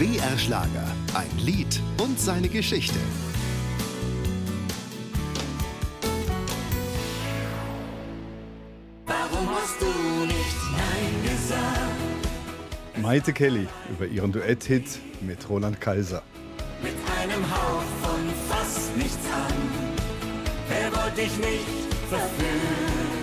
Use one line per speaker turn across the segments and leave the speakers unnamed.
BR Schlager. Ein Lied und seine Geschichte.
Warum hast du nicht Nein gesagt?
Maite Kelly über ihren Duetthit mit Roland Kaiser.
Mit einem Hauch von fast nichts an. Wer wollte dich nicht verführen?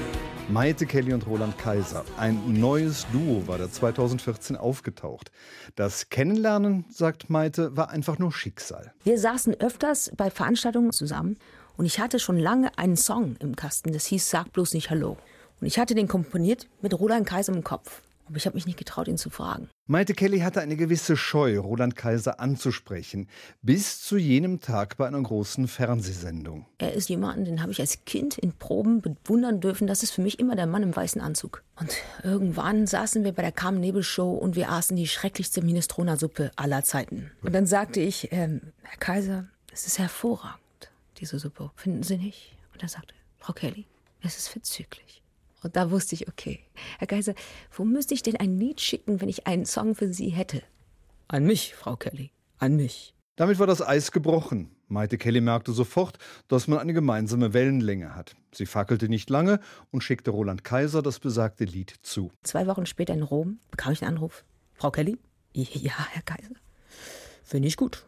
Maite Kelly und Roland Kaiser. Ein neues Duo war da 2014 aufgetaucht. Das Kennenlernen, sagt Maite, war einfach nur Schicksal.
Wir saßen öfters bei Veranstaltungen zusammen und ich hatte schon lange einen Song im Kasten, das hieß Sag bloß nicht Hallo. Und ich hatte den komponiert mit Roland Kaiser im Kopf. Aber ich habe mich nicht getraut, ihn zu fragen.
Maite Kelly hatte eine gewisse Scheu, Roland Kaiser anzusprechen, bis zu jenem Tag bei einer großen Fernsehsendung.
Er ist jemand, den habe ich als Kind in Proben bewundern dürfen. Das ist für mich immer der Mann im weißen Anzug. Und irgendwann saßen wir bei der Carmen Nebel Show und wir aßen die schrecklichste Minestrona-Suppe aller Zeiten. Und dann sagte ich, ähm, Herr Kaiser, es ist hervorragend, diese Suppe. Finden Sie nicht? Und er sagte, Frau Kelly, es ist verzüglich. Und da wusste ich, okay, Herr Kaiser, wo müsste ich denn ein Lied schicken, wenn ich einen Song für Sie hätte? An mich, Frau Kelly, an mich.
Damit war das Eis gebrochen. Maite Kelly merkte sofort, dass man eine gemeinsame Wellenlänge hat. Sie fackelte nicht lange und schickte Roland Kaiser das besagte Lied zu.
Zwei Wochen später in Rom bekam ich einen Anruf. Frau Kelly? Ja, Herr Kaiser. Finde ich gut.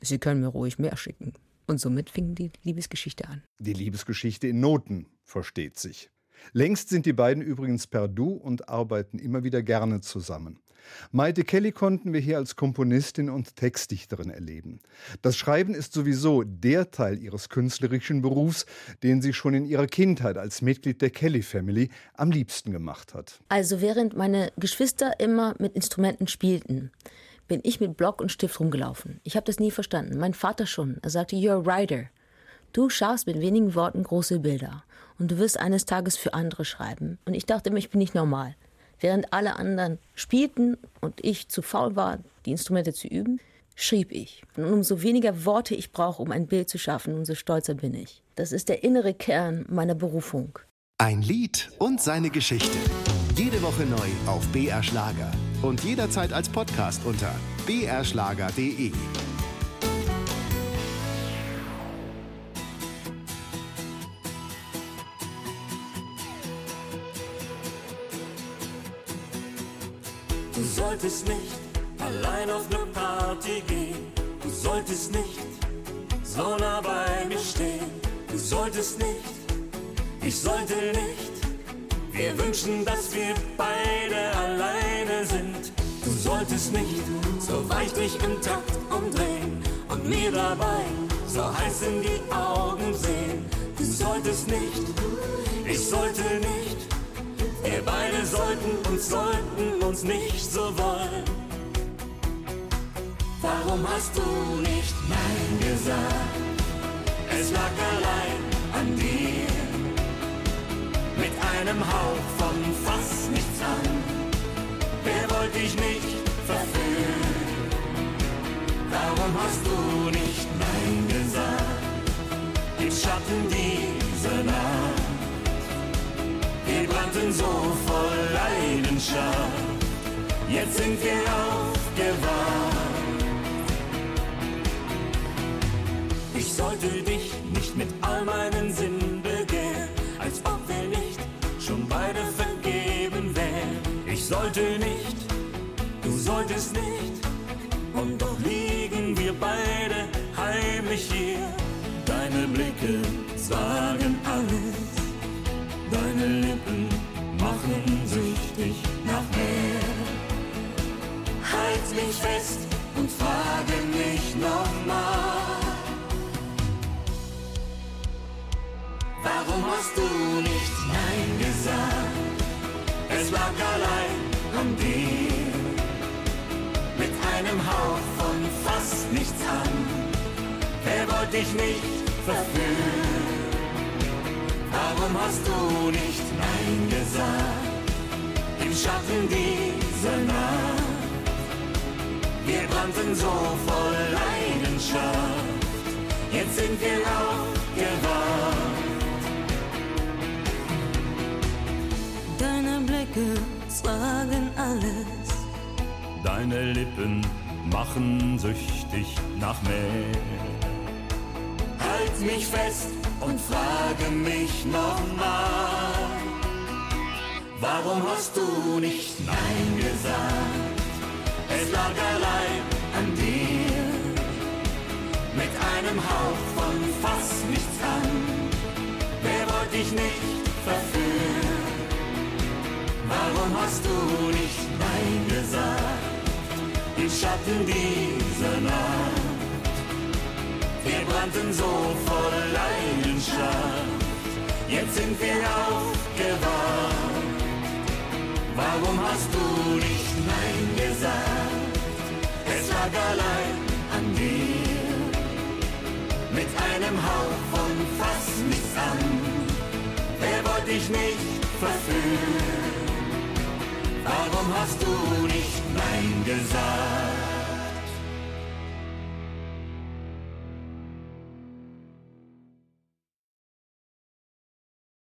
Sie können mir ruhig mehr schicken. Und somit fing die Liebesgeschichte an.
Die Liebesgeschichte in Noten, versteht sich. Längst sind die beiden übrigens per Du und arbeiten immer wieder gerne zusammen. Maite Kelly konnten wir hier als Komponistin und Textdichterin erleben. Das Schreiben ist sowieso der Teil ihres künstlerischen Berufs, den sie schon in ihrer Kindheit als Mitglied der Kelly Family am liebsten gemacht hat.
Also während meine Geschwister immer mit Instrumenten spielten, bin ich mit Block und Stift rumgelaufen. Ich habe das nie verstanden. Mein Vater schon. Er sagte, you're a writer. Du schaffst mit wenigen Worten große Bilder und du wirst eines Tages für andere schreiben. Und ich dachte immer, ich bin nicht normal. Während alle anderen spielten und ich zu faul war, die Instrumente zu üben, schrieb ich. Und umso weniger Worte ich brauche, um ein Bild zu schaffen, umso stolzer bin ich. Das ist der innere Kern meiner Berufung.
Ein Lied und seine Geschichte. Jede Woche neu auf BR Schlager und jederzeit als Podcast unter brschlager.de.
Du solltest nicht allein auf ne Party gehen. Du solltest nicht so nah bei mir stehen. Du solltest nicht, ich sollte nicht. Wir wünschen, dass wir beide alleine sind. Du solltest nicht so weich dich im Takt umdrehen und mir dabei so heiß in die Augen sehen. Du solltest nicht, ich sollte nicht. Wir beide sollten uns, sollten uns nicht so wollen. Warum hast du nicht Nein gesagt? Es lag allein an dir. Mit einem Hauch von fast nichts an. Wer wollte dich nicht verführen? Warum hast du nicht Nein gesagt? Im Schatten dieser Nacht. Brannten so voll Leidenschaft. Jetzt sind wir aufgewacht. Ich sollte dich nicht mit all meinen Sinnen begehren, als ob wir nicht schon beide vergeben wären. Ich sollte nicht, du solltest nicht, und doch liegen wir beide heimlich hier. Deine Blicke sagen alles, deine Lippen machen süchtig nach mehr. Halt mich fest und frage mich nochmal. Warum hast du nicht Nein gesagt? Es lag allein an dir. Mit einem Hauch von fast nichts an. Wer wollte dich nicht verführen? Warum hast du nicht Nein gesagt? Im Schatten dieser Nacht. Wir brannten so voll Leidenschaft. Jetzt sind wir aufgewacht.
Deine Blicke sagen alles.
Deine Lippen machen süchtig nach mehr. Halt mich fest und frage mich nochmal, warum hast du nicht Nein gesagt? Es lag allein an dir, mit einem Hauch von fast nichts an. Wer wollte ich nicht verführen? Warum hast du nicht Nein gesagt? Im Schatten dieser Nacht, brannten so voll Leidenschaft. Jetzt sind wir aufgewacht. Warum hast du nicht Nein gesagt? Es lag allein an dir. Mit einem Hauch von fast nichts an. Wer wollte dich nicht verführen? Warum hast du nicht Nein gesagt?